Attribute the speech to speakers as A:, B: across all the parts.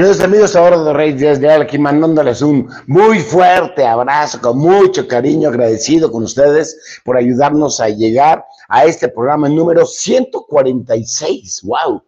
A: Queridos amigos, ahora de Rey Díaz aquí mandándoles un muy fuerte abrazo, con mucho cariño, agradecido con ustedes por ayudarnos a llegar a este programa número 146. ¡Wow!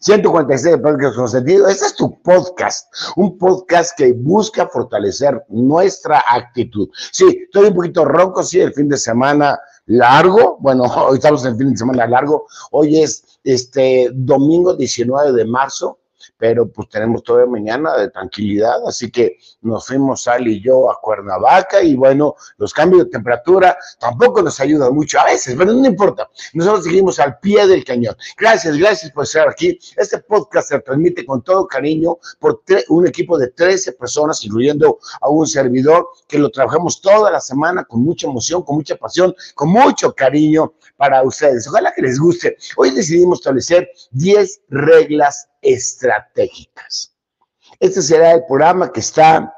A: 146 de Podcast Consentido. Este es tu podcast, un podcast que busca fortalecer nuestra actitud. Sí, estoy un poquito ronco, sí, el fin de semana largo. Bueno, hoy estamos en el fin de semana largo. Hoy es este domingo 19 de marzo pero pues tenemos todavía mañana de tranquilidad, así que nos fuimos Sal y yo a Cuernavaca y bueno, los cambios de temperatura tampoco nos ayudan mucho a veces, pero no importa, nosotros seguimos al pie del cañón. Gracias, gracias por estar aquí. Este podcast se transmite con todo cariño por un equipo de 13 personas, incluyendo a un servidor, que lo trabajamos toda la semana con mucha emoción, con mucha pasión, con mucho cariño para ustedes. Ojalá que les guste. Hoy decidimos establecer 10 reglas estratégicas. Este será el programa que está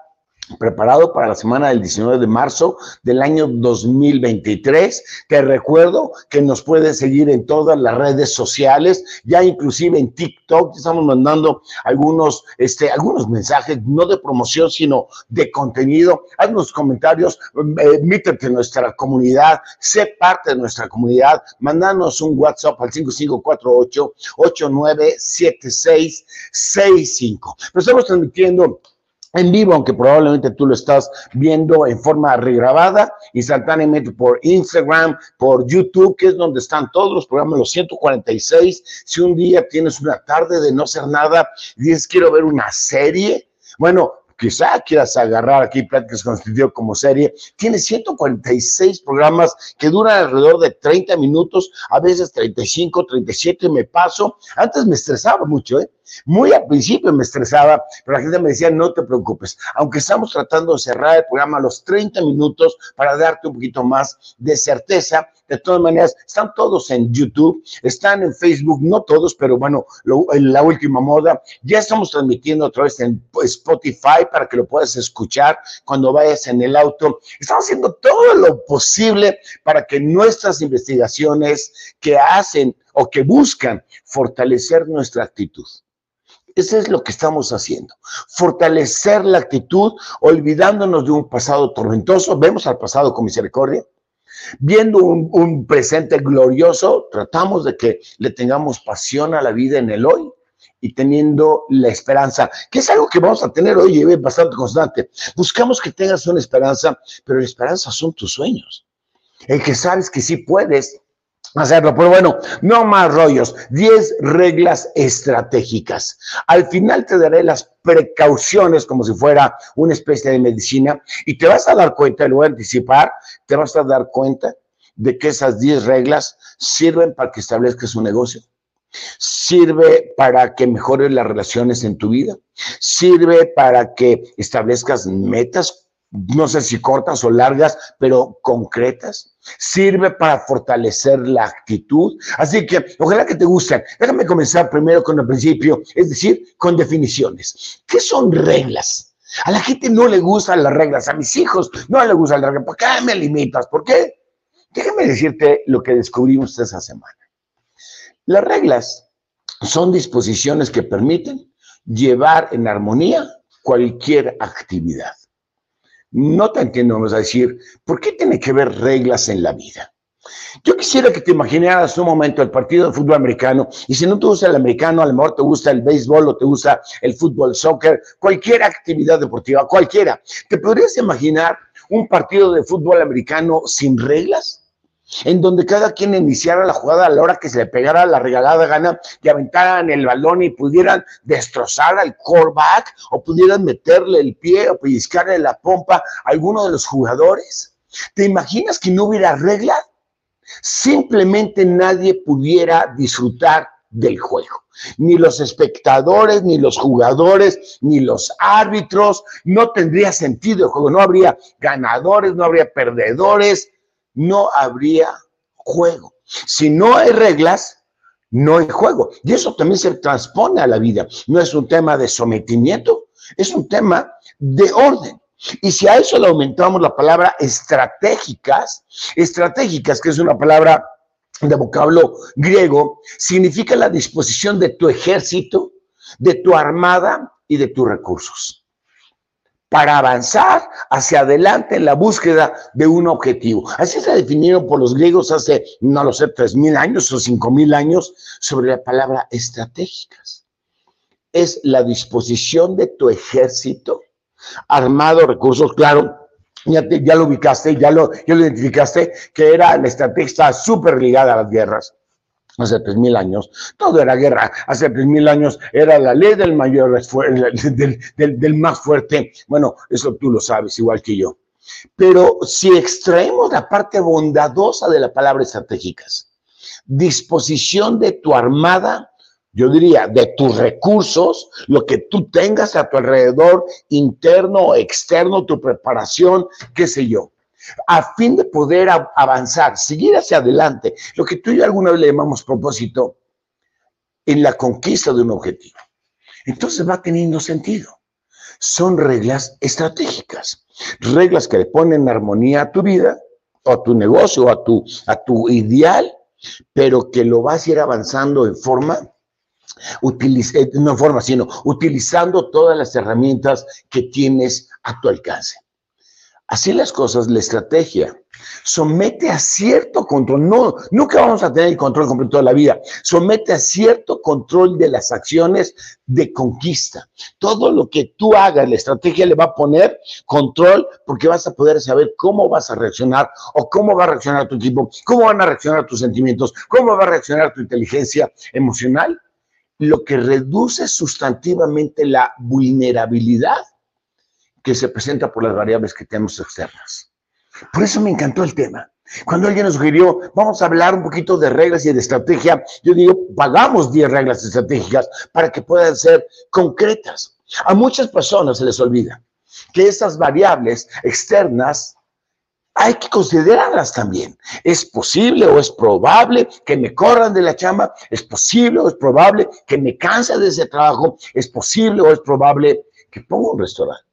A: preparado para la semana del 19 de marzo del año 2023. Te recuerdo que nos puedes seguir en todas las redes sociales, ya inclusive en TikTok, estamos mandando algunos, este, algunos mensajes, no de promoción, sino de contenido. Haznos comentarios, eh, mítete en nuestra comunidad, sé parte de nuestra comunidad, mandanos un WhatsApp al 5548 897665. Lo estamos transmitiendo en vivo, aunque probablemente tú lo estás viendo en forma regrabada, instantáneamente por Instagram, por YouTube, que es donde están todos los programas, los 146. Si un día tienes una tarde de no hacer nada y dices, quiero ver una serie, bueno, quizá quieras agarrar aquí Pláticas con como serie, tiene 146 programas que duran alrededor de 30 minutos, a veces 35, 37, me paso. Antes me estresaba mucho, ¿eh? Muy al principio me estresaba, pero la gente me decía, no te preocupes, aunque estamos tratando de cerrar el programa a los 30 minutos para darte un poquito más de certeza, de todas maneras, están todos en YouTube, están en Facebook, no todos, pero bueno, en la última moda. Ya estamos transmitiendo otra vez en Spotify para que lo puedas escuchar cuando vayas en el auto. Estamos haciendo todo lo posible para que nuestras investigaciones que hacen o que buscan fortalecer nuestra actitud. Eso es lo que estamos haciendo. Fortalecer la actitud, olvidándonos de un pasado tormentoso. Vemos al pasado con misericordia. Viendo un, presente glorioso, tratamos de que le tengamos pasión a la vida en el hoy y teniendo la esperanza, que es algo que vamos a tener hoy y bastante constante. Buscamos que tengas una esperanza, pero la esperanza son tus sueños. El que sabes que sí puedes hacerlo. Pero bueno, no más rollos. 10 reglas estratégicas. Al final te daré las precauciones como si fuera una especie de medicina y te vas a dar cuenta, lo voy a anticipar, te vas a dar cuenta de que esas 10 reglas sirven para que establezcas un negocio. Sirve para que mejores las relaciones en tu vida. Sirve para que establezcas metas no sé si cortas o largas, pero concretas. Sirve para fortalecer la actitud. Así que ojalá que te gusten. Déjame comenzar primero con el principio, es decir, con definiciones. ¿Qué son reglas? A la gente no le gustan las reglas, a mis hijos no les gustan las reglas. ¿Por qué me limitas? ¿Por qué? Déjame decirte lo que descubrimos esa semana. Las reglas son disposiciones que permiten llevar en armonía cualquier actividad. No te entiendo, vamos a decir, ¿por qué tiene que haber reglas en la vida? Yo quisiera que te imaginaras un momento el partido de fútbol americano y si no te gusta el americano, a lo mejor te gusta el béisbol o te gusta el fútbol, soccer, cualquier actividad deportiva, cualquiera. ¿Te podrías imaginar un partido de fútbol americano sin reglas? En donde cada quien iniciara la jugada a la hora que se le pegara la regalada gana y aventaran el balón y pudieran destrozar al callback o pudieran meterle el pie o pellizcarle la pompa a alguno de los jugadores. ¿Te imaginas que no hubiera regla? Simplemente nadie pudiera disfrutar del juego. Ni los espectadores, ni los jugadores, ni los árbitros. No tendría sentido el juego. No habría ganadores, no habría perdedores no habría juego. Si no hay reglas, no hay juego. Y eso también se transpone a la vida. No es un tema de sometimiento, es un tema de orden. Y si a eso le aumentamos la palabra estratégicas, estratégicas, que es una palabra de vocablo griego, significa la disposición de tu ejército, de tu armada y de tus recursos para avanzar hacia adelante en la búsqueda de un objetivo. Así se definido por los griegos hace, no lo sé, tres mil años o cinco mil años sobre la palabra estratégicas. Es la disposición de tu ejército armado, recursos, claro, ya, lo ubicaste, ya lo, ya lo identificaste, que era la estrategia súper ligada a las guerras hace tres mil años, todo era guerra. Hace tres mil años era la ley del mayor, del, del, más fuerte. Bueno, eso tú lo sabes, igual que yo. Pero si extraemos la parte bondadosa de la palabra estratégicas, disposición de tu armada, yo diría, de tus recursos, lo que tú tengas a tu alrededor, interno externo, tu preparación, qué sé yo a fin de poder avanzar, seguir hacia adelante, lo que tú y yo alguna vez le llamamos propósito, en la conquista de un objetivo. Entonces va teniendo sentido. Son reglas estratégicas, reglas que le ponen armonía a tu vida, o a tu negocio, o a tu, a tu ideal, pero que lo vas a ir avanzando en forma eh, no en forma, sino utilizando todas las herramientas que tienes a tu alcance. Así las cosas, la estrategia somete a cierto control, no, nunca vamos a tener el control completo de la vida, somete a cierto control de las acciones de conquista. Todo lo que tú hagas, la estrategia le va a poner control porque vas a poder saber cómo vas a reaccionar o cómo va a reaccionar tu equipo, cómo van a reaccionar tus sentimientos, cómo va a reaccionar tu inteligencia emocional, lo que reduce sustantivamente la vulnerabilidad que se presenta por las variables que tenemos externas. Por eso me encantó el tema. Cuando alguien nos sugirió, vamos a hablar un poquito de reglas y de estrategia, yo digo, pagamos 10 reglas estratégicas para que puedan ser concretas. A muchas personas se les olvida que esas variables externas hay que considerarlas también. ¿Es posible o es probable que me corran de la chamba? ¿Es posible o es probable que me canse de ese trabajo? ¿Es posible o es probable que ponga un restaurante?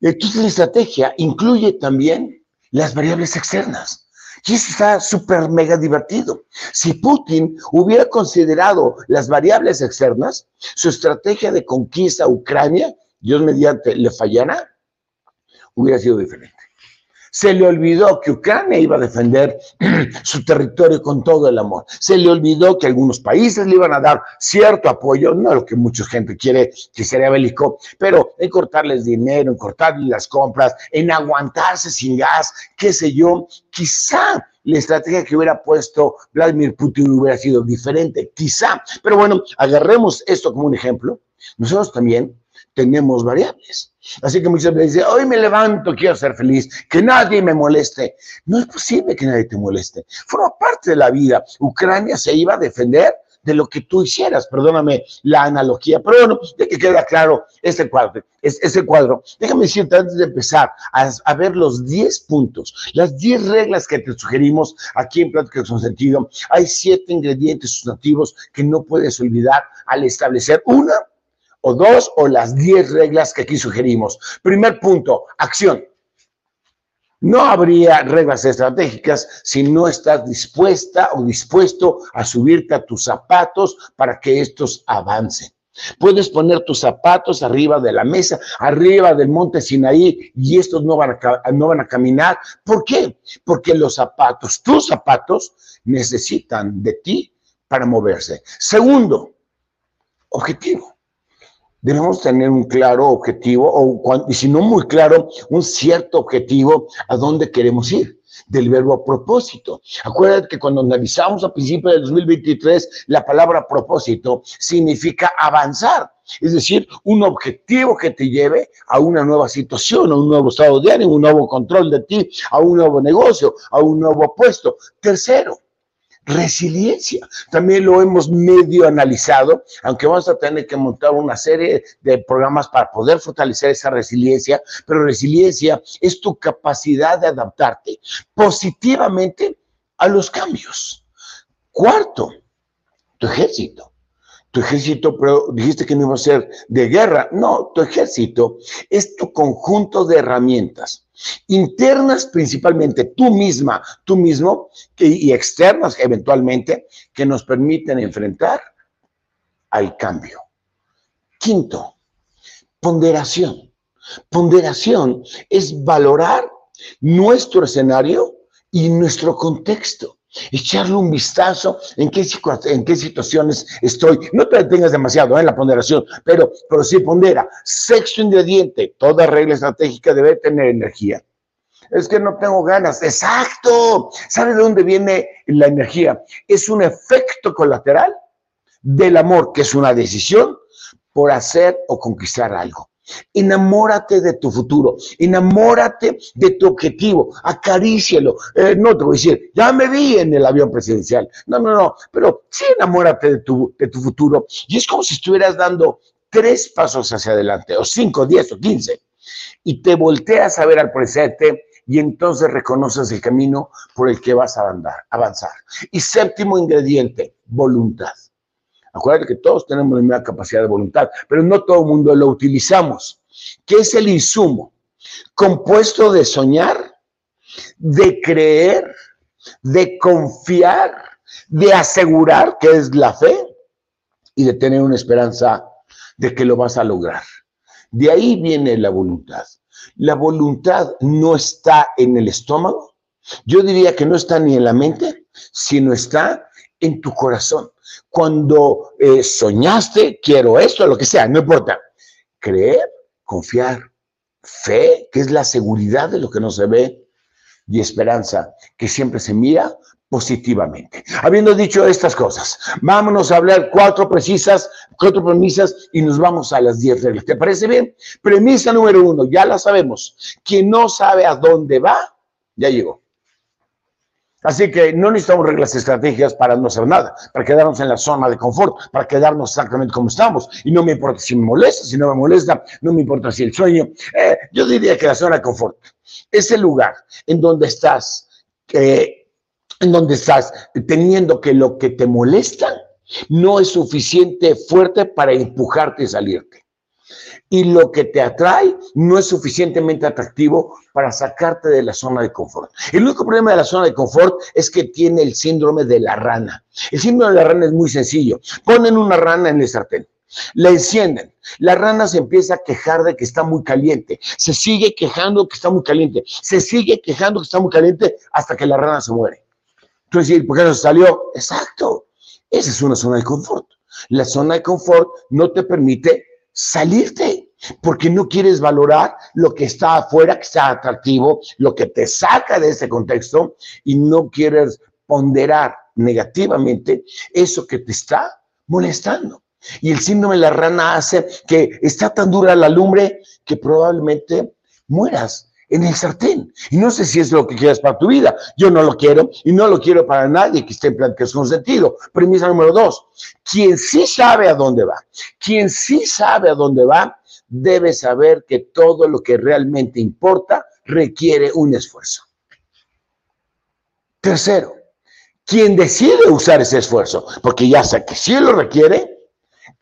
A: Entonces la estrategia incluye también las variables externas. Y eso está súper mega divertido. Si Putin hubiera considerado las variables externas, su estrategia de conquista a Ucrania, Dios mediante, le fallara, hubiera sido diferente. Se le olvidó que Ucrania iba a defender su territorio con todo el amor. Se le olvidó que algunos países le iban a dar cierto apoyo, no lo que mucha gente quiere que sería bélico, pero en cortarles dinero, en cortarles las compras, en aguantarse sin gas, qué sé yo. Quizá la estrategia que hubiera puesto Vladimir Putin hubiera sido diferente, quizá. Pero bueno, agarremos esto como un ejemplo. Nosotros también tenemos variables. Así que muchas veces dice, hoy me levanto, quiero ser feliz, que nadie me moleste. No es posible que nadie te moleste. Forma parte de la vida. Ucrania se iba a defender de lo que tú hicieras, perdóname la analogía, pero bueno, de que queda claro este cuadro, este cuadro. Déjame decirte antes de empezar a, a ver los 10 puntos, las 10 reglas que te sugerimos aquí en Pláticas con Sentido. Hay siete ingredientes sustantivos que no puedes olvidar al establecer una o dos o las diez reglas que aquí sugerimos. Primer punto, acción. No habría reglas estratégicas si no estás dispuesta o dispuesto a subirte a tus zapatos para que estos avancen. Puedes poner tus zapatos arriba de la mesa, arriba del monte Sinaí, y estos no van a, no van a caminar. ¿Por qué? Porque los zapatos, tus zapatos, necesitan de ti para moverse. Segundo, objetivo debemos tener un claro objetivo, o y si no muy claro, un cierto objetivo a dónde queremos ir del verbo propósito. Acuérdate que cuando analizamos a principios del 2023, la palabra propósito significa avanzar, es decir, un objetivo que te lleve a una nueva situación, a un nuevo estado de ánimo, un nuevo control de ti, a un nuevo negocio, a un nuevo puesto. Tercero, resiliencia. También lo hemos medio analizado, aunque vamos a tener que montar una serie de programas para poder fortalecer esa resiliencia, pero resiliencia es tu capacidad de adaptarte positivamente a los cambios. Cuarto, tu ejército. Tu ejército, pero dijiste que no iba a ser de guerra. No, tu ejército es tu conjunto de herramientas internas principalmente, tú misma, tú mismo, y externas eventualmente, que nos permiten enfrentar al cambio. Quinto, Ponderación. Ponderación es valorar nuestro escenario y nuestro contexto. Echarle un vistazo en qué, en situaciones estoy. No te detengas demasiado en ¿eh? la ponderación, pero, pero sí pondera. Sexto ingrediente, toda regla estratégica debe tener energía. Es que no tengo ganas. Exacto. ¿Sabe de dónde viene la energía? Es un efecto colateral del amor, que es una decisión por hacer o conquistar algo. Enamórate de tu futuro, enamórate de tu objetivo, acarícialo. Eh, no te voy a decir, ya me vi en el avión presidencial. No, no, no, pero sí enamórate de tu, de tu futuro. Y es como si estuvieras dando tres pasos hacia adelante, o cinco, diez o quince, y te volteas a ver al presente y entonces reconoces el camino por el que vas a andar, avanzar. Y séptimo ingrediente, voluntad. Acuérdate que todos tenemos la misma capacidad de voluntad, pero no todo el mundo lo utilizamos. ¿Qué es el insumo? Compuesto de soñar, de creer, de confiar, de asegurar que es la fe y de tener una esperanza de que lo vas a lograr. De ahí viene la voluntad. La voluntad no está en el estómago. Yo diría que no está ni en la mente, sino está en tu corazón. Cuando eh, soñaste, quiero esto, lo que sea, no importa. Creer, confiar, fe, que es la seguridad de lo que no se ve, y esperanza, que siempre se mira positivamente. Habiendo dicho estas cosas, vámonos a hablar cuatro precisas, cuatro premisas y nos vamos a las diez reglas. ¿Te parece bien? Premisa número uno, ya la sabemos. Quien no sabe a dónde va, ya llegó. Así que no necesitamos reglas estratégicas para no hacer nada, para quedarnos en la zona de confort, para quedarnos exactamente como estamos. Y no me importa si me molesta, si no me molesta, no me importa si el sueño. Eh, yo diría que la zona de confort es el lugar en donde estás, en donde estás teniendo que lo que te molesta no es suficiente fuerte para empujarte y salirte y lo que te atrae no es suficientemente atractivo para sacarte de la zona de confort. El único problema de la zona de confort es que tiene el síndrome de la rana. El síndrome de la rana es muy sencillo. Ponen una rana en el sartén. La encienden. La rana se empieza a quejar de que está muy caliente. Se sigue quejando que está muy caliente. Se sigue quejando que está muy caliente hasta que la rana se muere. Entonces, ¿por qué no salió? Exacto. Esa es una zona de confort. La zona de confort no te permite salirte, porque no quieres valorar lo que está afuera, que está atractivo, lo que te saca de ese contexto y no quieres ponderar negativamente eso que te está molestando. Y el síndrome de la rana hace que está tan dura la lumbre que probablemente mueras en el sartén. Y no sé si es lo que quieres para tu vida. Yo no lo quiero y no lo quiero para nadie que esté en pláticas con sentido. Premisa número dos, quien sí sabe a dónde va, quien sí sabe a dónde va, debe saber que todo lo que realmente importa requiere un esfuerzo. Tercero, quien decide usar ese esfuerzo, porque ya sé que sí lo requiere,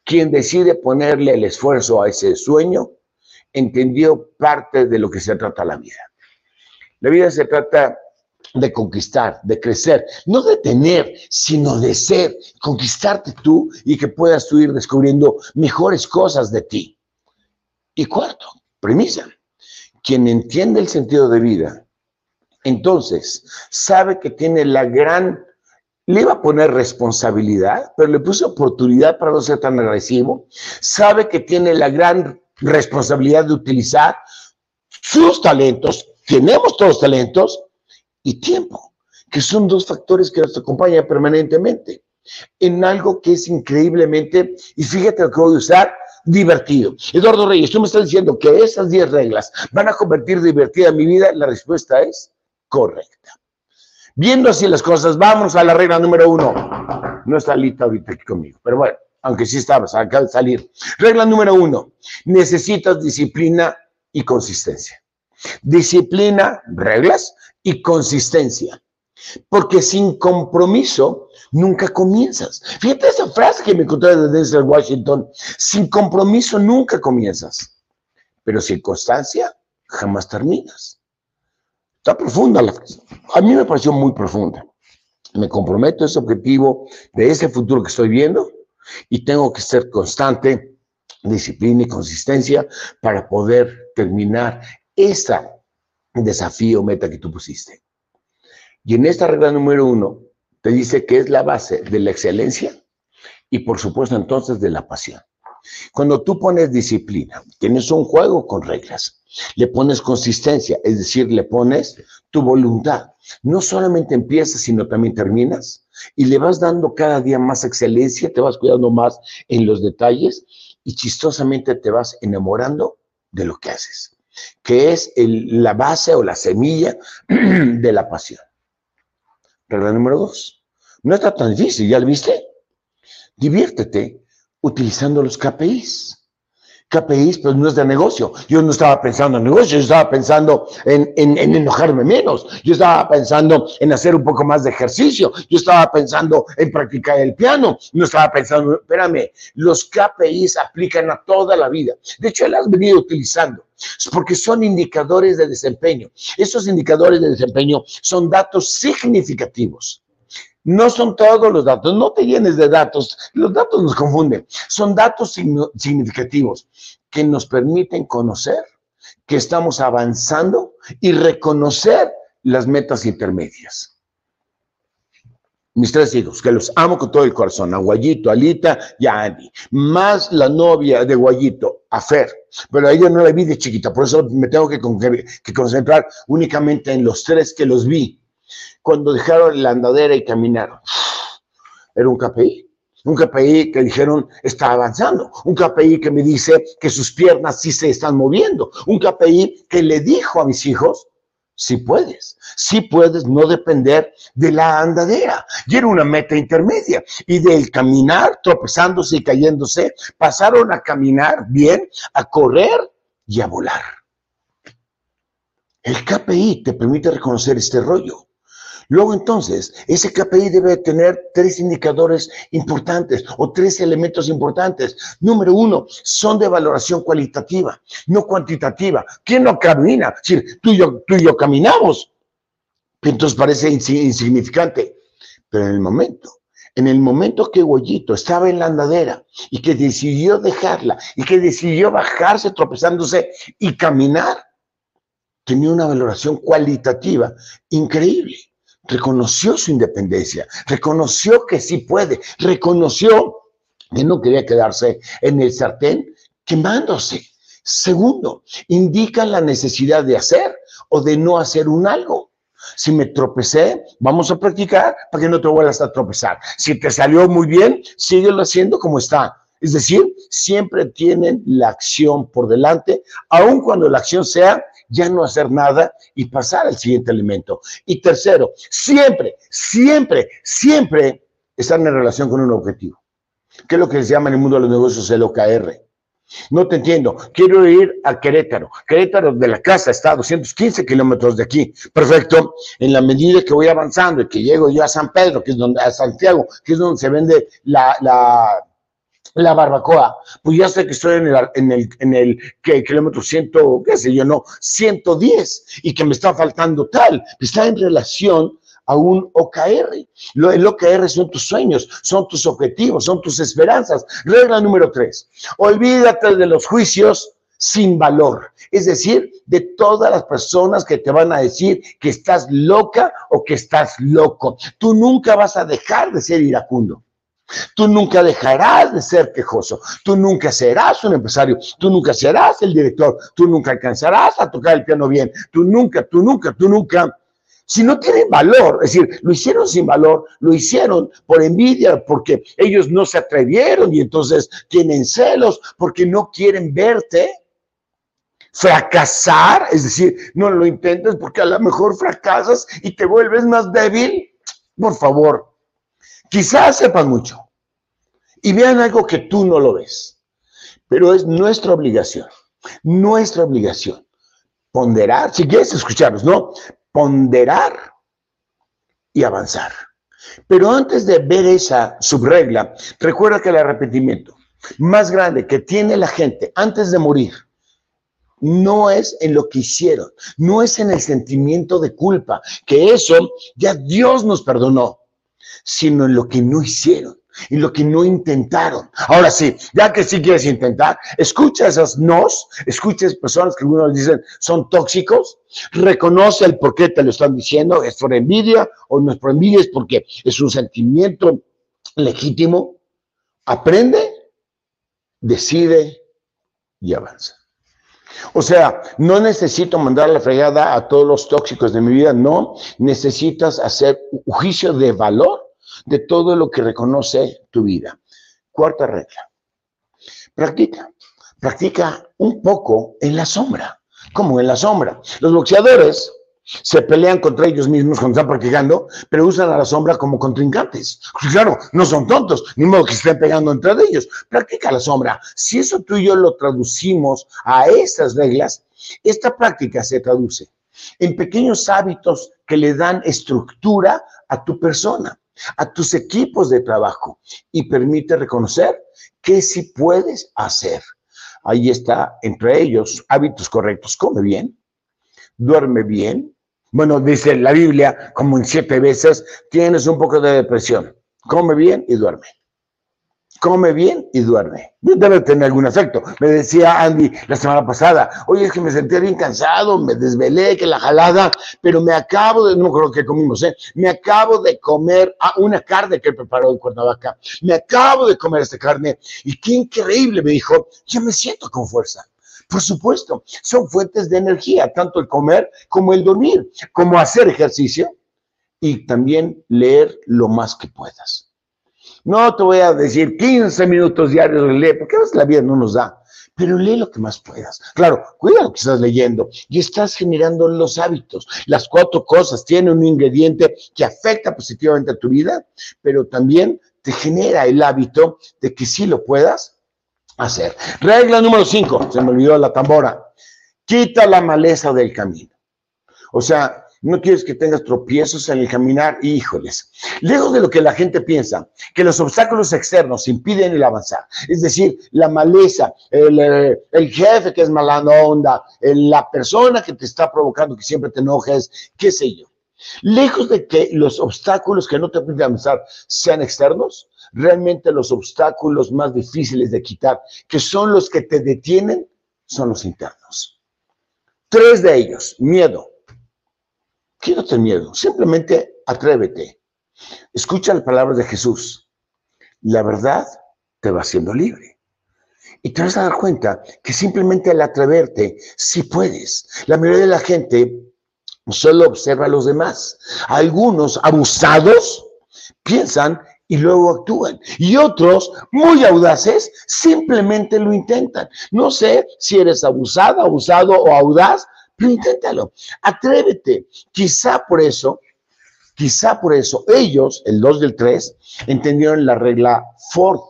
A: quien decide ponerle el esfuerzo a ese sueño, entendió parte de lo que se trata la vida. La vida se trata de conquistar, de crecer, no de tener, sino de ser, conquistarte tú y que puedas tú ir descubriendo mejores cosas de ti. Y cuarto, premisa, quien entiende el sentido de vida, entonces sabe que tiene la gran, le iba a poner responsabilidad, pero le puso oportunidad para no ser tan agresivo, sabe que tiene la gran responsabilidad de utilizar sus talentos, tenemos todos talentos, y tiempo, que son dos factores que nos acompañan permanentemente. En algo que es increíblemente, y fíjate lo que voy a usar, divertido. Eduardo Reyes, tú me estás diciendo que esas 10 reglas van a convertir divertida mi vida. La respuesta es correcta. Viendo así las cosas, vamos a la regla número uno. No está lista ahorita aquí conmigo, pero bueno aunque sí estabas, acaba de salir. Regla número uno, necesitas disciplina y consistencia. Disciplina, reglas y consistencia. Porque sin compromiso nunca comienzas. Fíjate esa frase que me encontré de Washington. Sin compromiso nunca comienzas. Pero sin constancia jamás terminas. Está profunda la frase. A mí me pareció muy profunda. Me comprometo a ese objetivo de ese futuro que estoy viendo y tengo que ser constante disciplina y consistencia para poder terminar ese desafío meta que tú pusiste. Y en esta regla número uno, te dice que es la base de la excelencia y por supuesto entonces de la pasión. Cuando tú pones disciplina, tienes un juego con reglas, le pones consistencia, es decir, le pones tu voluntad. No solamente empiezas, sino también terminas y le vas dando cada día más excelencia, te vas cuidando más en los detalles y chistosamente te vas enamorando de lo que haces, que es la base o la semilla de la pasión. Regla número dos. No está tan difícil, ¿ya lo viste? Diviértete utilizando los KPIs. KPIs, pues no es de negocio. Yo no estaba pensando en negocio, yo estaba pensando en, en, enojarme menos. Yo estaba pensando en hacer un poco más de ejercicio. Yo estaba pensando en practicar el piano. No estaba pensando, espérame, los KPIs aplican a toda la vida. De hecho, él has venido utilizando porque son indicadores de desempeño. Esos indicadores de desempeño son datos significativos. No son todos los datos, no te llenes de datos, los datos nos confunden. Son datos significativos que nos permiten conocer que estamos avanzando y reconocer las metas intermedias mis tres hijos, que los amo con todo el corazón, a Guayito, a Alita y a Andy, más la novia de Guayito, a Fer, pero a ella no la vi de chiquita, por eso me tengo que, que concentrar únicamente en los tres que los vi, cuando dejaron la andadera y caminaron. Era un KPI, un KPI que dijeron está avanzando, un KPI que me dice que sus piernas sí se están moviendo, un KPI que le dijo a mis hijos si puedes, si puedes no depender de la andadera. Y era una meta intermedia. Y del caminar, tropezándose y cayéndose, pasaron a caminar bien, a correr y a volar. El KPI te permite reconocer este rollo. Luego entonces, ese KPI debe tener tres indicadores importantes o tres elementos importantes. Número uno, son de valoración cualitativa, no cuantitativa. ¿Quién no camina? Es tú y yo, y yo caminamos. Entonces parece insignificante. Pero en el momento, en el momento que Goyito estaba en la andadera y que decidió dejarla y que decidió bajarse tropezándose y caminar, tenía una valoración cualitativa increíble reconoció su independencia, reconoció que sí puede, reconoció que no quería quedarse en el sartén quemándose. Segundo, indica la necesidad de hacer o de no hacer un algo. Si me tropecé, vamos a practicar para que no te vuelvas a tropezar. Si te salió muy bien, síguelo haciendo como está. Es decir, siempre tienen la acción por delante, aun cuando la acción sea ya no hacer nada y pasar al siguiente elemento. Y tercero, siempre, siempre, siempre están en relación con un objetivo. ¿Qué es lo que se llama en el mundo de los negocios el OKR? No te entiendo. Quiero ir a Querétaro. Querétaro de la casa está a 215 kilómetros de aquí. Perfecto. En la medida que voy avanzando y que llego yo a San Pedro, que es donde, a Santiago, que es donde se vende la la barbacoa, pues ya sé que estoy en el, en el, en el kilómetro ciento, qué sé yo, no, 110 y que me está faltando tal, está en relación a un OKR. Lo, el OKR son tus sueños, son tus objetivos, son tus esperanzas. Regla número tres, olvídate de los juicios sin valor, es decir, de todas las personas que te van a decir que estás loca o que estás loco. Tú nunca vas a dejar de ser iracundo. Tú nunca dejarás de ser quejoso, tú nunca serás un empresario, tú nunca serás el director, tú nunca alcanzarás a tocar el piano bien, tú nunca, tú nunca, tú nunca. Si no tienen valor, es decir, lo hicieron sin valor, lo hicieron por envidia, porque ellos no se atrevieron y entonces tienen celos, porque no quieren verte fracasar, es decir, no lo intentes porque a lo mejor fracasas y te vuelves más débil. Por favor, Quizás sepan mucho y vean algo que tú no lo ves, pero es nuestra obligación, nuestra obligación, ponderar, si quieres escucharnos, ¿no? Ponderar y avanzar. Pero antes de ver esa subregla, recuerda que el arrepentimiento más grande que tiene la gente antes de morir no es en lo que hicieron, no es en el sentimiento de culpa, que eso ya Dios nos perdonó sino en lo que no hicieron. y lo que no intentaron. Ahora sí, ya que sí quieres intentar, escucha esas nos, escucha esas personas que algunos dicen son tóxicos, reconoce el por qué te lo están diciendo, es por envidia o no es por envidia, es porque es un sentimiento legítimo, aprende, decide y avanza. O sea, no necesito mandar la fregada a todos los tóxicos de mi vida, no, necesitas hacer juicio de valor de todo lo que reconoce tu vida. Cuarta regla, practica, practica un poco en la sombra, como en la sombra. Los boxeadores se pelean contra ellos mismos cuando están practicando, pero usan a la sombra como contrincantes. Pues claro, no son tontos, ni modo que estén pegando entre ellos. Practica la sombra. Si eso tú y yo lo traducimos a estas reglas, esta práctica se traduce en pequeños hábitos que le dan estructura a tu persona, a tus equipos de trabajo y permite reconocer que sí puedes hacer. Ahí está, entre ellos, hábitos correctos. Come bien, duerme bien, bueno, dice la Biblia, como en siete veces, tienes un poco de depresión. Come bien y duerme. Come bien y duerme. Debe tener algún efecto. Me decía Andy la semana pasada, oye, es que me sentía bien cansado, me desvelé, que la jalada, pero me acabo de, no creo que comimos, ¿eh? Me acabo de comer ah, una carne que preparó en Cuernavaca. Me acabo de comer esta carne y qué increíble, me dijo, yo me siento con fuerza. Por supuesto, son fuentes de energía, tanto el comer como el dormir, como hacer ejercicio y también leer lo más que puedas. No te voy a decir 15 minutos diarios de leer, porque a la vida no nos da, pero lee lo que más puedas. Claro, cuida lo que estás leyendo y estás generando los hábitos. Las cuatro cosas tienen un ingrediente que afecta positivamente a tu vida, pero también te genera el hábito de que sí lo puedas hacer. Regla número 5, se me olvidó la tambora. Quita la maleza del camino. O sea, no quieres que tengas tropiezos en el caminar, híjoles. Lejos de lo que la gente piensa, que los obstáculos externos impiden el avanzar. Es decir, la maleza, el, eh, el jefe que es mala onda, la persona que te está provocando que siempre te enojes, qué sé yo. Lejos de que los obstáculos que no te permiten avanzar sean externos, realmente los obstáculos más difíciles de quitar, que son los que te detienen, son los internos. Tres de ellos, miedo. Quítate miedo, simplemente atrévete. Escucha las palabras de Jesús. La verdad te va haciendo libre. Y te vas a dar cuenta que simplemente al atreverte, sí puedes. La mayoría de la gente solo observa a los demás. Algunos abusados piensan y luego actúan. Y otros, muy audaces, simplemente lo intentan. No sé si eres abusada, abusado o audaz, pero inténtalo. Atrévete. Quizá por eso, quizá por eso, ellos, el 2 del 3, entendieron la regla Ford,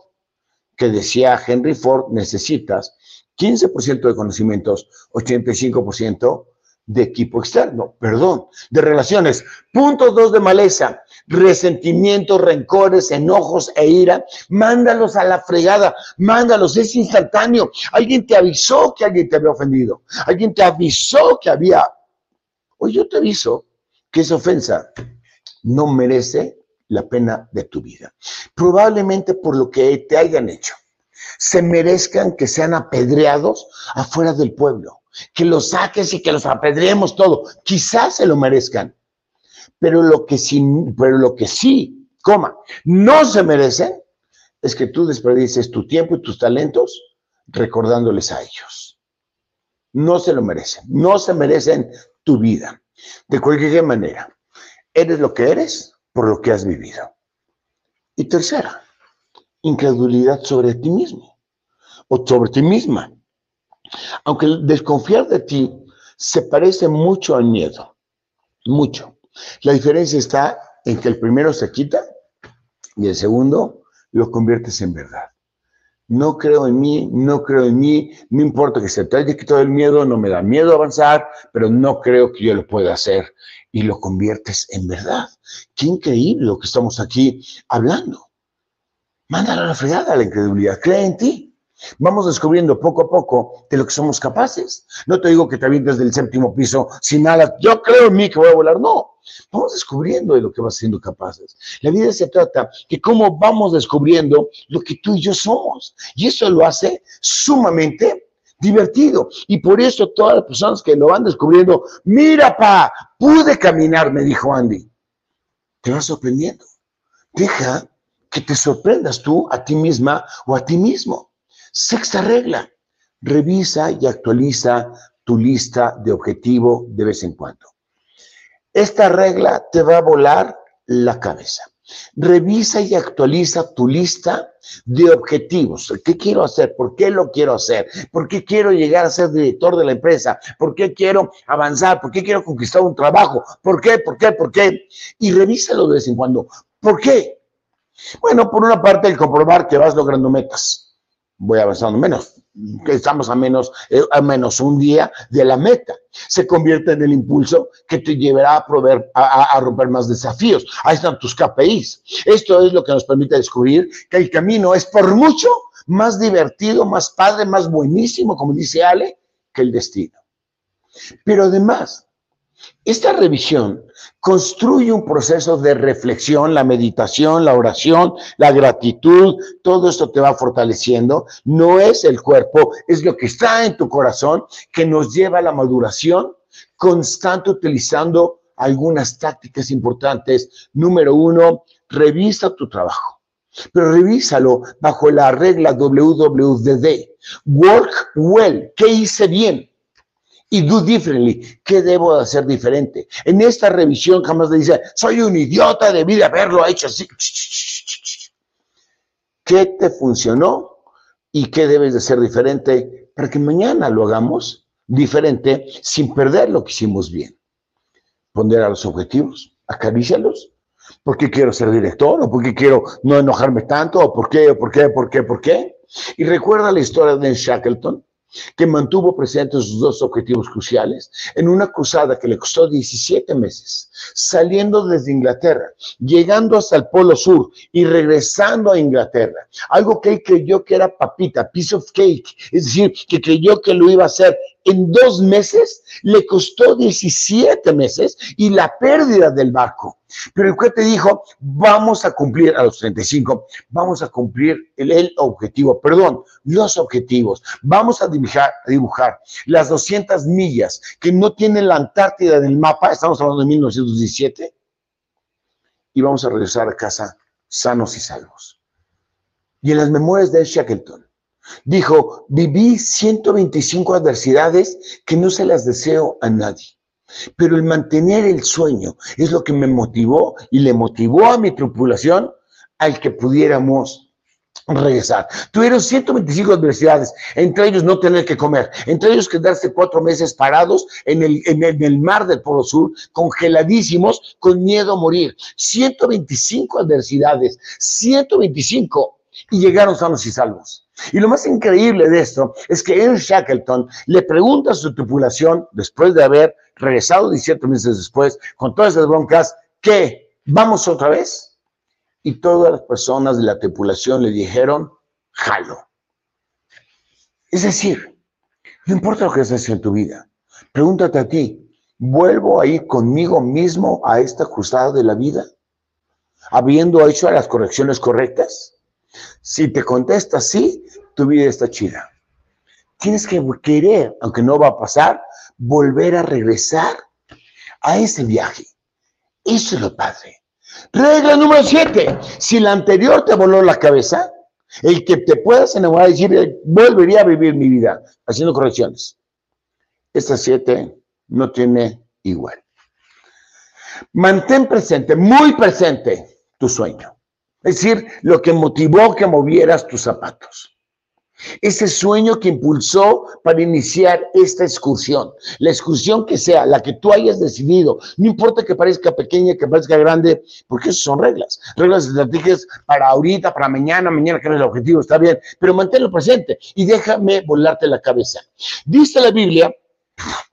A: que decía Henry Ford, necesitas 15% de conocimientos, 85% de equipo externo, perdón, de relaciones. Punto dos de maleza, resentimientos, rencores, enojos e ira. Mándalos a la fregada, mándalos, es instantáneo. Alguien te avisó que alguien te había ofendido, alguien te avisó que había... Hoy yo te aviso que esa ofensa no merece la pena de tu vida. Probablemente por lo que te hayan hecho. Se merezcan que sean apedreados afuera del pueblo que los saques y que los apedreemos todo. Quizás se lo merezcan, pero lo que sí, pero lo que sí, coma, no se merecen es que tú desperdices tu tiempo y tus talentos recordándoles a ellos. No se lo merecen, no se merecen tu vida. De cualquier manera, eres lo que eres por lo que has vivido. Y tercera, incredulidad sobre ti mismo o sobre ti misma. Aunque desconfiar de ti se parece mucho al miedo, mucho. La diferencia está en que el primero se quita y el segundo lo conviertes en verdad. No creo en mí, no creo en mí, no importa que se te haya quitado el miedo, no me da miedo avanzar, pero no creo que yo lo pueda hacer y lo conviertes en verdad. Qué increíble lo que estamos aquí hablando. Mándalo a la fregada la incredulidad, cree en ti. Vamos descubriendo poco a poco de lo que somos capaces. No te digo que te avientes del séptimo piso sin nada. Yo creo en mí que voy a volar. No. Vamos descubriendo de lo que vas siendo capaces. La vida se trata de cómo vamos descubriendo lo que tú y yo somos. Y eso lo hace sumamente divertido. Y por eso todas las personas que lo van descubriendo, mira, pa, pude caminar, me dijo Andy. Te vas sorprendiendo. Deja que te sorprendas tú a ti misma o a ti mismo. Sexta regla, revisa y actualiza tu lista de objetivo de vez en cuando. Esta regla te va a volar la cabeza. Revisa y actualiza tu lista de objetivos. ¿Qué quiero hacer? ¿Por qué lo quiero hacer? ¿Por qué quiero llegar a ser director de la empresa? ¿Por qué quiero avanzar? ¿Por qué quiero conquistar un trabajo? ¿Por qué? ¿Por qué? ¿Por qué? Y revísalo de vez en cuando. ¿Por qué? Bueno, por una parte, el comprobar que vas logrando metas. Voy avanzando menos estamos a menos, eh, a menos un día de la meta. Se convierte en el impulso que te llevará a, proveer, a, romper más desafíos. Ahí están tus KPIs. Esto es lo que nos permite descubrir que el camino es por mucho más divertido, más padre, más buenísimo, como dice Ale, que el destino. Pero además, esta revisión construye un proceso de reflexión, la meditación, la oración, la gratitud, todo esto te va fortaleciendo. No es el cuerpo, es lo que está en tu corazón que nos lleva a la maduración constante utilizando algunas tácticas importantes. Número uno, revisa tu trabajo, pero revísalo bajo la regla WWDD. Work well, ¿qué hice bien? Y do differently. ¿Qué debo hacer diferente? En esta revisión jamás le dice, soy un idiota, debí de haberlo hecho así. ¿Qué te funcionó y qué debes de hacer diferente para que mañana lo hagamos diferente sin perder lo que hicimos bien? Poner a los objetivos, acarícialos. ¿Por qué quiero ser director? ¿O por qué quiero no enojarme tanto? ¿O por qué? ¿O por qué? ¿Por qué? ¿Por qué? Y recuerda la historia de Shackleton que mantuvo presentes sus dos objetivos cruciales en una cruzada que le costó 17 meses, saliendo desde Inglaterra, llegando hasta el Polo Sur y regresando a Inglaterra. Algo que él creyó que era papita, piece of cake, es decir, que creyó que lo iba a hacer en dos meses, le costó 17 meses y la pérdida del barco. Pero el te dijo, vamos a cumplir a los 35, vamos a cumplir el, objetivo, perdón, los objetivos. Vamos a dibujar, las 200 millas que no tiene la Antártida en el mapa, estamos hablando de 1917, y vamos a regresar a casa sanos y salvos. Y en las memorias de Shackleton, dijo, viví 125 adversidades que no se las deseo a nadie. Pero el mantener el sueño es lo que me motivó y le motivó a mi tripulación al que pudiéramos regresar. Tuvieron 125 adversidades, entre ellos no tener que comer, entre ellos quedarse cuatro meses parados en el, mar del Polo Sur, congeladísimos, con miedo a morir. 125 adversidades, 125, y llegaron sanos y salvos. Y lo más increíble de esto es que en Shackleton le pregunta a su tripulación, después de haber regresado 17 meses después, con todas esas broncas, ¿qué? ¿Vamos otra vez? Y todas las personas de la tripulación le dijeron, jalo. Es decir, no importa lo que haces en tu vida, pregúntate a ti, ¿vuelvo a ir conmigo mismo a esta cruzada de la vida? ¿Habiendo hecho las correcciones correctas? Si te contestas sí, tu vida está chida. Tienes que querer, aunque no va a pasar, volver a regresar a ese viaje. Eso es lo padre. Regla número siete. Si la anterior te voló la cabeza, el que te puedas enamorar y decir, volvería a vivir mi vida haciendo correcciones. Esta siete no tiene igual. Mantén presente, muy presente, tu sueño. Es decir, lo que motivó que movieras tus zapatos. Ese sueño que impulsó para iniciar esta excursión. La excursión que sea, la que tú hayas decidido. No importa que parezca pequeña, que parezca grande, porque eso son reglas. Reglas estratégicas para ahorita, para mañana, mañana que es el objetivo, está bien. Pero manténlo presente y déjame volarte la cabeza. Dice la Biblia,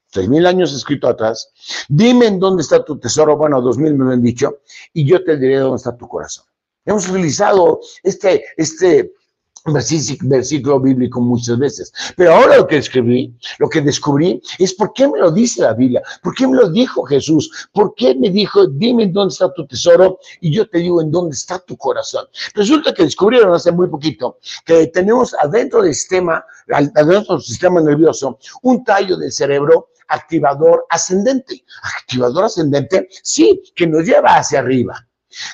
A: seis mil años escrito atrás, dime en dónde está tu tesoro. Bueno, dos mil me lo han dicho, y yo te diré dónde está tu corazón. Hemos utilizado este, este versículo bíblico muchas veces. Pero ahora lo que escribí, lo que descubrí es por qué me lo dice la Biblia, por qué me lo dijo Jesús, por qué me dijo, dime en dónde está tu tesoro y yo te digo en dónde está tu corazón. Resulta que descubrieron hace muy poquito que tenemos adentro del sistema, adentro del sistema nervioso, un tallo del cerebro activador ascendente. Activador ascendente, sí, que nos lleva hacia arriba,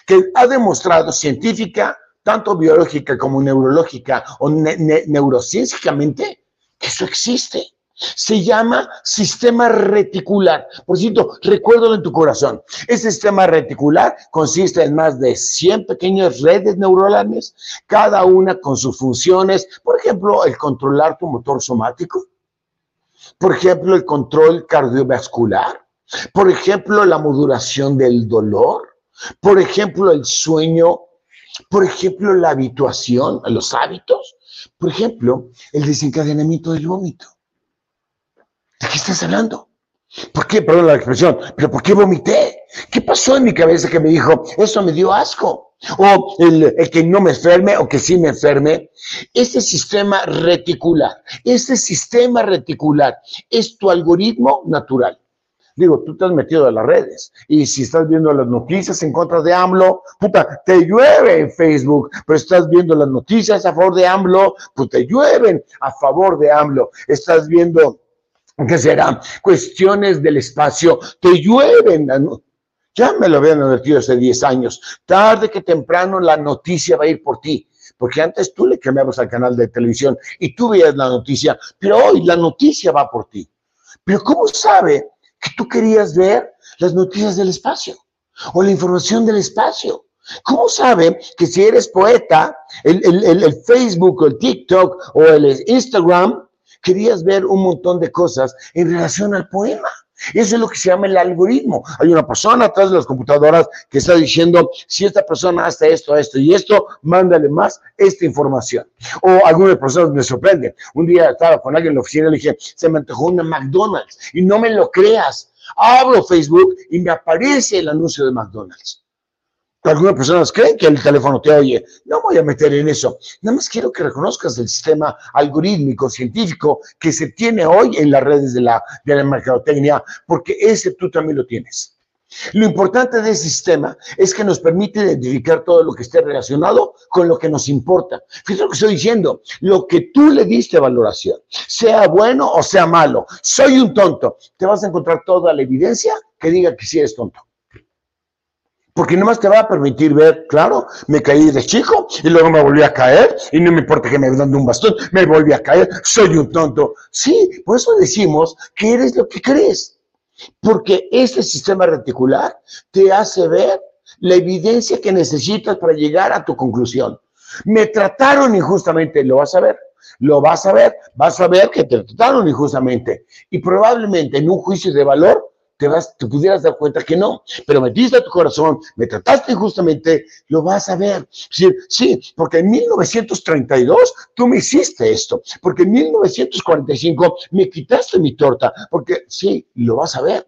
A: que ha demostrado científica, tanto biológica como neurológica o neurocientíficamente, que eso existe. Se llama sistema reticular. Por cierto, recuérdalo en tu corazón. Este sistema reticular consiste en más de 100 pequeñas redes neuronales, cada una con sus funciones. Por ejemplo, el controlar tu motor somático. Por ejemplo, el control cardiovascular. Por ejemplo, la modulación del dolor. Por ejemplo, el sueño por ejemplo, la habituación, los hábitos. Por ejemplo, el desencadenamiento del vómito. ¿De qué estás hablando? ¿Por qué? Perdón la expresión, pero ¿por qué vomité? ¿Qué pasó en mi cabeza que me dijo, eso me dio asco? O el, el que no me enferme o que sí me enferme. Este sistema reticular, este sistema reticular es tu algoritmo natural. Digo, tú te has metido a las redes y si estás viendo las noticias en contra de AMLO, puta, te llueve en Facebook, pero estás viendo las noticias a favor de AMLO, pues te llueven a favor de AMLO. Estás viendo, ¿qué será? Cuestiones del espacio, te llueven. Ya me lo habían advertido hace 10 años. Tarde que temprano la noticia va a ir por ti porque antes tú le cambiabas al canal de televisión y tú veías la noticia, pero hoy la noticia va por ti. Pero ¿cómo sabe que tú querías ver las noticias del espacio o la información del espacio. ¿Cómo sabe que si eres poeta, el, Facebook o el TikTok o el Instagram, querías ver un montón de cosas en relación al poema? Eso es lo que se llama el algoritmo. Hay una persona atrás de las computadoras que está diciendo, si esta persona hace esto, esto y esto, mándale más esta información. O algunas personas me sorprenden. Un día estaba con alguien en la oficina y le dije, se me antojó una McDonald's. Y no me lo creas. Abro Facebook y me aparece el anuncio de McDonald's. Algunas personas creen que el teléfono te oye. No voy a meter en eso. Nada más quiero que reconozcas el sistema algorítmico, científico que se tiene hoy en las redes de la, de la mercadotecnia, porque ese tú también lo tienes. Lo importante de ese sistema es que nos permite identificar todo lo que esté relacionado con lo que nos importa. Fíjate lo que estoy diciendo, lo que tú le diste valoración, sea bueno o sea malo, soy un tonto, te vas a encontrar toda la evidencia que diga que sí eres tonto porque no más te va a permitir ver, claro, me caí de chico y luego me volví a caer y no me importa que me den un bastón, me volví a caer, soy un tonto. Sí, por eso decimos que eres lo que crees, porque este sistema reticular te hace ver la evidencia que necesitas para llegar a tu conclusión. Me trataron injustamente, lo vas a ver. Lo vas a ver, vas a ver que te trataron injustamente. Y probablemente en un juicio de valor te, vas, te pudieras dar cuenta que no, pero metiste a tu corazón, me trataste injustamente, lo vas a ver. Sí, sí, porque en 1932 tú me hiciste esto, porque en 1945 me quitaste mi torta, porque sí, lo vas a ver.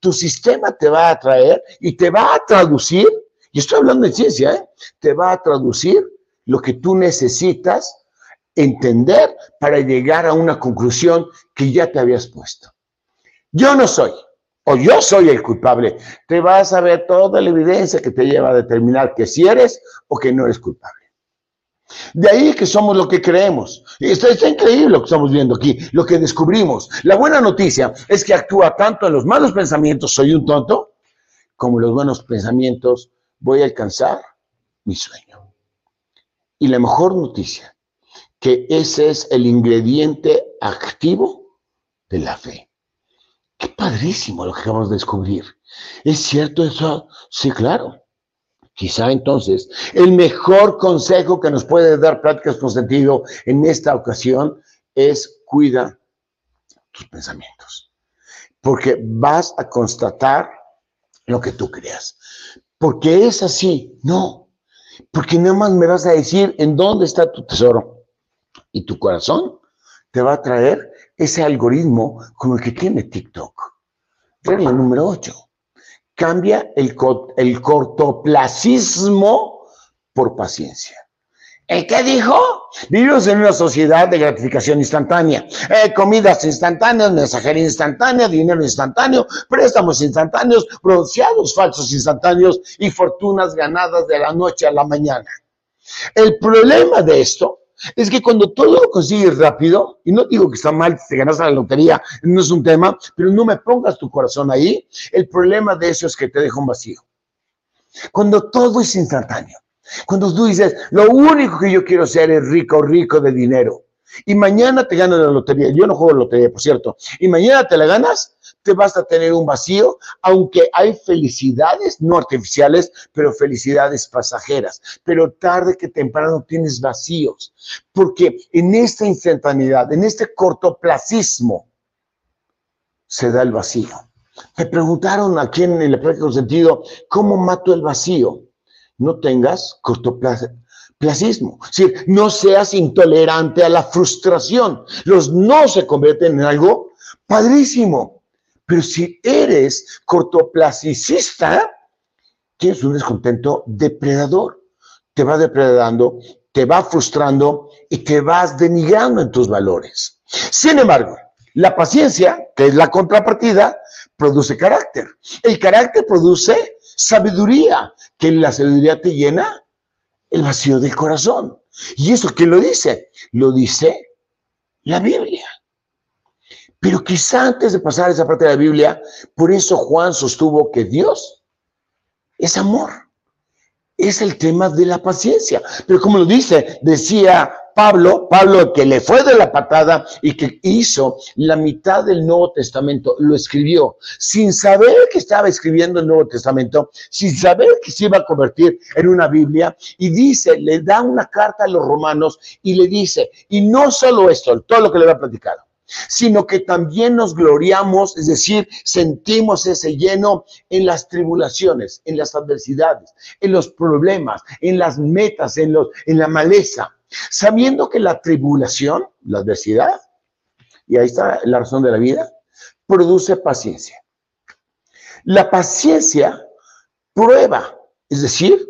A: Tu sistema te va a traer y te va a traducir, y estoy hablando de ciencia, ¿eh? te va a traducir lo que tú necesitas entender para llegar a una conclusión que ya te habías puesto. Yo no soy, yo soy el culpable, te vas a ver toda la evidencia que te lleva a determinar que si eres o que no eres culpable. De ahí que somos lo que creemos. Y está, está, increíble lo que estamos viendo aquí, lo que descubrimos. La buena noticia es que actúa tanto en los malos pensamientos, soy un tonto, como en los buenos pensamientos, voy a alcanzar mi sueño. Y la mejor noticia, que ese es el ingrediente activo de la fe. Qué padrísimo lo que acabamos de descubrir. ¿Es cierto eso? Sí, claro. Quizá entonces el mejor consejo que nos puede dar prácticas con sentido en esta ocasión es cuida tus pensamientos. Porque vas a constatar lo que tú creas. Porque es así. No. Porque nada más me vas a decir en dónde está tu tesoro. Y tu corazón te va a traer ese algoritmo como el que tiene TikTok. Regla número 8. Cambia el, el cortoplacismo por paciencia. ¿El qué dijo? Vivimos en una sociedad de gratificación instantánea. Eh, comidas instantáneas, mensajería instantánea, dinero instantáneo, préstamos instantáneos, pronunciados falsos instantáneos y fortunas ganadas de la noche a la mañana. El problema de esto es que cuando todo lo consigues rápido, y no digo que está mal, te ganas la lotería, no es un tema, pero no me pongas tu corazón ahí, el problema de eso es que te deja un vacío. Cuando todo es instantáneo, cuando tú dices, lo único que yo quiero ser es rico, rico de dinero, y mañana te ganas la lotería, yo no juego lotería, por cierto, y mañana te la ganas, te vas a tener un vacío, aunque hay felicidades no artificiales, pero felicidades pasajeras. Pero tarde que temprano tienes vacíos, porque en esta instantaneidad, en este cortoplacismo, se da el vacío. Me preguntaron aquí en el práctico sentido, ¿cómo mato el vacío? No tengas cortoplacismo. Es decir, no seas intolerante a la frustración. Los no se convierten en algo padrísimo. Pero si eres cortoplacicista, tienes un descontento depredador. Te va depredando, te va frustrando y te vas denigrando en tus valores. Sin embargo, la paciencia, que es la contrapartida, produce carácter. El carácter produce sabiduría, que la sabiduría te llena el vacío del corazón. ¿Y eso quién lo dice? Lo dice la Biblia. Pero quizá antes de pasar esa parte de la Biblia, por eso Juan sostuvo que Dios es amor. Es el tema de la paciencia. Pero como lo dice, decía Pablo, Pablo que le fue de la patada y que hizo la mitad del Nuevo Testamento, lo escribió sin saber que estaba escribiendo el Nuevo Testamento, sin saber que se iba a convertir en una Biblia, y dice, le da una carta a los romanos y le dice, y no solo esto, todo lo que le había platicado, sino que también nos gloriamos, es decir, sentimos ese lleno en las tribulaciones, en las adversidades, en los problemas, en las metas, en, los, en la maleza sabiendo que la tribulación, la adversidad, y ahí está la razón de la vida, produce paciencia. La paciencia prueba, es decir,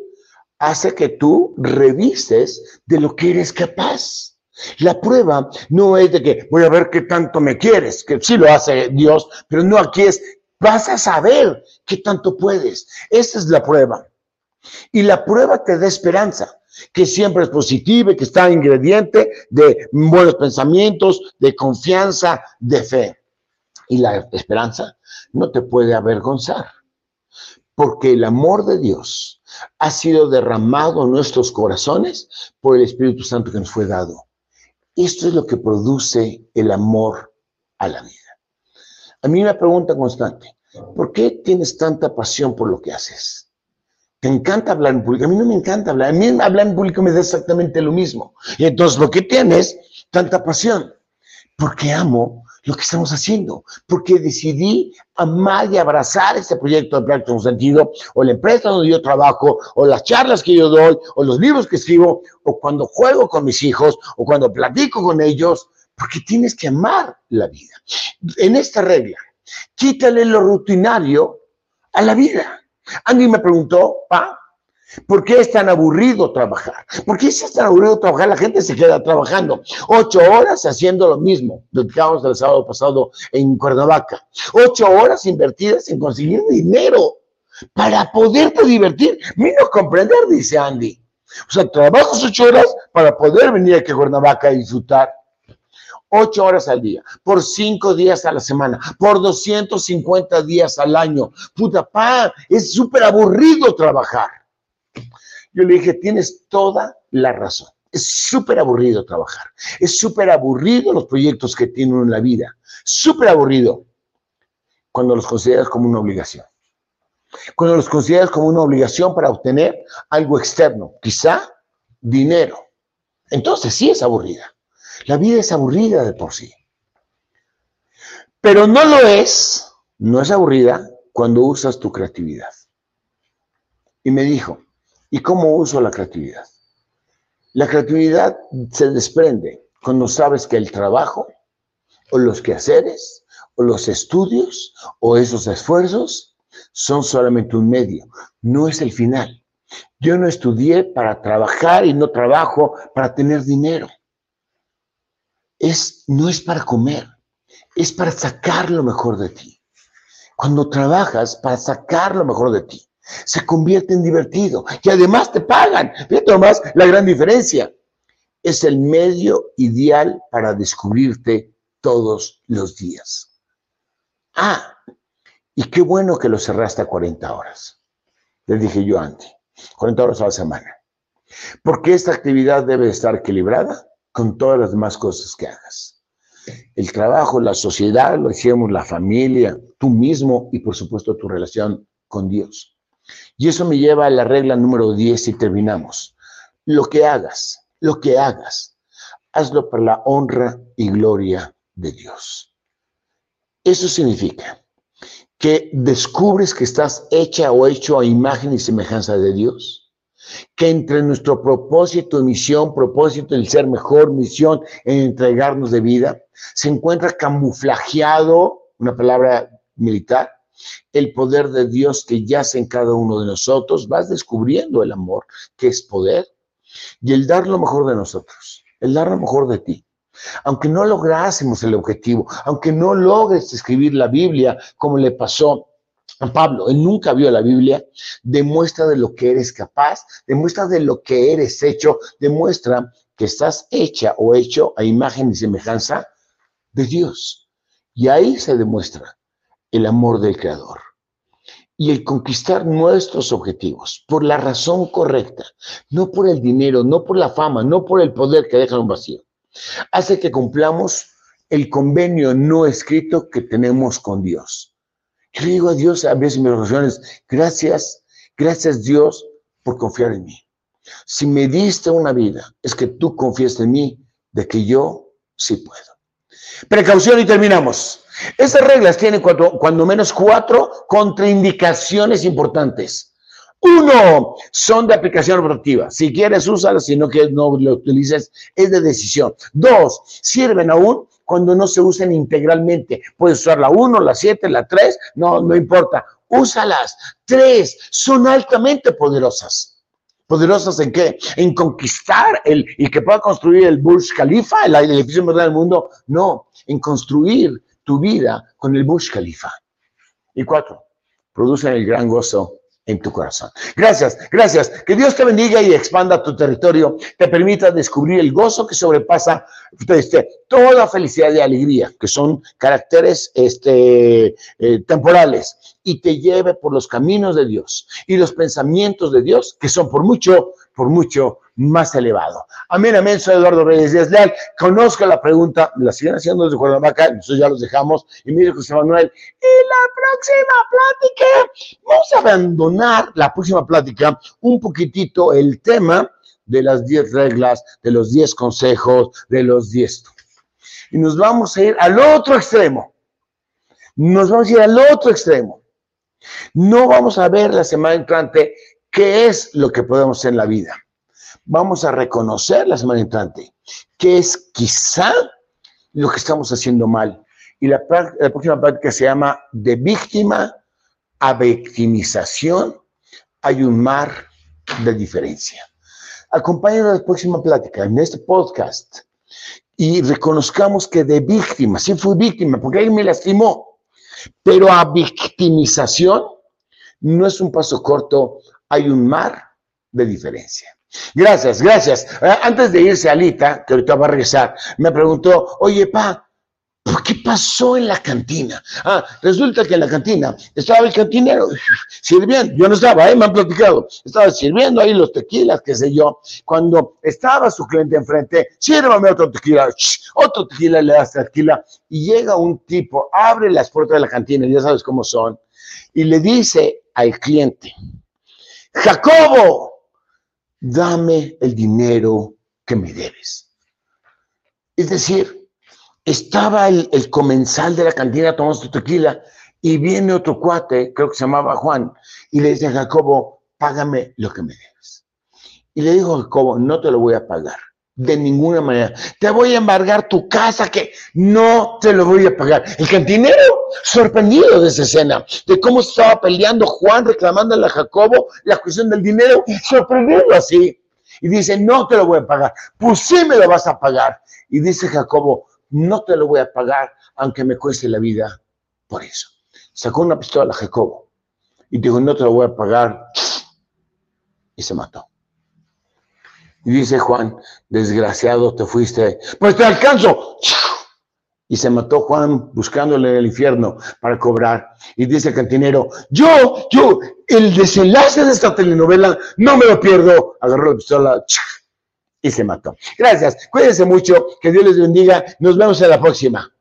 A: hace que tú revises de lo que eres capaz. La prueba no es de que voy a ver qué tanto me quieres, que sí lo hace Dios, pero no aquí es, vas a saber qué tanto puedes. Esa es la prueba. Y la prueba te da esperanza que siempre es positiva y que está ingrediente de buenos pensamientos, de confianza, de fe. Y la esperanza no te puede avergonzar, porque el amor de Dios ha sido derramado en nuestros corazones por el Espíritu Santo que nos fue dado. Esto es lo que produce el amor a la vida. A mí me pregunta constante, ¿por qué tienes tanta pasión por lo que haces? Te encanta hablar en público. A mí no me encanta hablar. A mí hablar en público me da exactamente lo mismo. Y entonces lo que tienes, tanta pasión. Porque amo lo que estamos haciendo. Porque decidí amar y abrazar este proyecto de práctico sentido, o la empresa donde yo trabajo, o las charlas que yo doy, o los libros que escribo, o cuando juego con mis hijos, o cuando platico con ellos. Porque tienes que amar la vida. En esta regla, quítale lo rutinario a la vida. Andy me preguntó, pa, ¿por qué es tan aburrido trabajar? ¿Por qué es tan aburrido trabajar? La gente se queda trabajando ocho horas haciendo lo mismo. Platicamos el sábado pasado en Cuernavaca. Ocho horas invertidas en conseguir dinero para poderte divertir. Vino a comprender, dice Andy. O sea, trabajas ocho horas para poder venir aquí a Cuernavaca a disfrutar ocho horas al día, por cinco días a la semana, por 250 días al año. Puta, pa, es súper aburrido trabajar. Yo le dije, tienes toda la razón. Es súper aburrido trabajar. Es súper aburrido los proyectos que tiene en la vida. Súper aburrido cuando los consideras como una obligación. Cuando los consideras como una obligación para obtener algo externo, quizá dinero. Entonces sí es aburrida. La vida es aburrida de por sí. Pero no lo es, no es aburrida cuando usas tu creatividad. Y me dijo, ¿y cómo uso la creatividad? La creatividad se desprende cuando sabes que el trabajo o los quehaceres o los estudios o esos esfuerzos son solamente un medio, no es el final. Yo no estudié para trabajar y no trabajo para tener dinero. Es, no es para comer, es para sacar lo mejor de ti. Cuando trabajas para sacar lo mejor de ti, se convierte en divertido y además te pagan. Fíjate más la gran diferencia. Es el medio ideal para descubrirte todos los días. Ah, y qué bueno que lo cerraste a 40 horas. Les dije yo antes, 40 horas a la semana. Porque esta actividad debe estar equilibrada con todas las demás cosas que hagas. El trabajo, la sociedad, lo decíamos, la familia, tú mismo y por supuesto tu relación con Dios. Y eso me lleva a la regla número 10 y terminamos. Lo que hagas, lo que hagas, hazlo para la honra y gloria de Dios. Eso significa que descubres que estás hecha o hecho a imagen y semejanza de Dios, que entre nuestro propósito y misión, propósito en ser mejor, misión en entregarnos de vida, se encuentra camuflajeado, una palabra militar, el poder de Dios que yace en cada uno de nosotros, vas descubriendo el amor, que es poder, y el dar lo mejor de nosotros, el dar lo mejor de ti. Aunque no lográsemos el objetivo, aunque no logres escribir la Biblia como le pasó a Pablo, él nunca vio la Biblia, demuestra de lo que eres capaz, demuestra de lo que eres hecho, demuestra que estás hecha o hecho a imagen y semejanza de Dios. Y ahí se demuestra el amor del Creador. Y el conquistar nuestros objetivos por la razón correcta, no por el dinero, no por la fama, no por el poder que deja un vacío hace que cumplamos el convenio no escrito que tenemos con Dios. Yo digo a Dios a veces en mis oraciones, gracias, gracias Dios por confiar en mí. Si me diste una vida, es que tú confías en mí de que yo sí puedo. Precaución y terminamos. Estas reglas tienen cuando, cuando menos cuatro contraindicaciones importantes. Uno, son de aplicación operativa. Si quieres, úsalas, si no quieres, no lo utilices, es de decisión. Dos, sirven aún cuando no se usen integralmente. Puedes usar la 1, la 7, la 3, no, no importa. Úsalas. Tres, son altamente poderosas. ¿Poderosas en qué? En conquistar el, y que pueda construir el Burj Khalifa, el, edificio más grande del mundo. No, en construir tu vida con el Burj Khalifa. Y cuatro, producen el gran gozo en tu corazón. Gracias, gracias. Que Dios te bendiga y expanda tu territorio, te permita descubrir el gozo que sobrepasa este, toda felicidad y alegría, que son caracteres este, eh, temporales, y te lleve por los caminos de Dios y los pensamientos de Dios, que son por mucho, por mucho más elevado. Amén, amén. Soy Eduardo Reyes Díaz Leal. Conozca la pregunta, la siguen haciendo desde Cuernavaca, nosotros ya los dejamos. Y mire, José Manuel, y la próxima plática, vamos a abandonar la próxima plática un poquitito el tema de las 10 reglas, de los 10 consejos, de los 10. Y nos vamos a ir al otro extremo. Nos vamos a ir al otro extremo. No vamos a ver la semana entrante qué es lo que podemos hacer en la vida vamos a reconocer la semana entrante que es quizá lo que estamos haciendo mal. Y la, próxima práctica se llama de víctima a victimización hay un mar de diferencia. Acompáñenos a la próxima plática en este podcast y reconozcamos que de víctima, sí fui víctima porque alguien me lastimó, pero a victimización no es un paso corto, hay un mar de diferencia. Gracias, gracias. Eh, antes de irse Alita, que ahorita va a regresar, me preguntó, oye, pa, ¿por qué pasó en la cantina? Ah, resulta que en la cantina estaba el cantinero sirviendo, yo no estaba, ¿eh? me han platicado, estaba sirviendo ahí los tequilas, qué sé yo. Cuando estaba su cliente enfrente, sírvame otro tequila, otro tequila, le das tequila, y llega un tipo, abre las puertas de la cantina, ya sabes cómo son, y le dice al cliente, Jacobo, dame el dinero que me debes. Es decir, estaba el, comensal de la cantina tomando su tequila y viene otro cuate, creo que se llamaba Juan, y le dice a Jacobo, págame lo que me debes. Y le dijo Jacobo, no te lo voy a pagar, De ninguna manera. Te voy a embargar tu casa que no te lo voy a pagar. El cantinero, sorprendido de esa escena, de cómo estaba peleando Juan reclamándole a Jacobo la cuestión del dinero, sorprendido así. Y dice, no te lo voy a pagar. Pues sí me lo vas a pagar. Y dice Jacobo, no te lo voy a pagar aunque me cueste la vida por eso. Sacó una pistola a Jacobo y dijo, no te lo voy a pagar. Y se mató. Y dice Juan, desgraciado te fuiste, pues te alcanzo. Y se mató Juan buscándole en el infierno para cobrar. Y dice cantinero, yo, yo, el desenlace de esta telenovela no me lo pierdo. Agarró la pistola y se mató. Gracias, cuídense mucho, que Dios les bendiga. Nos vemos en la próxima.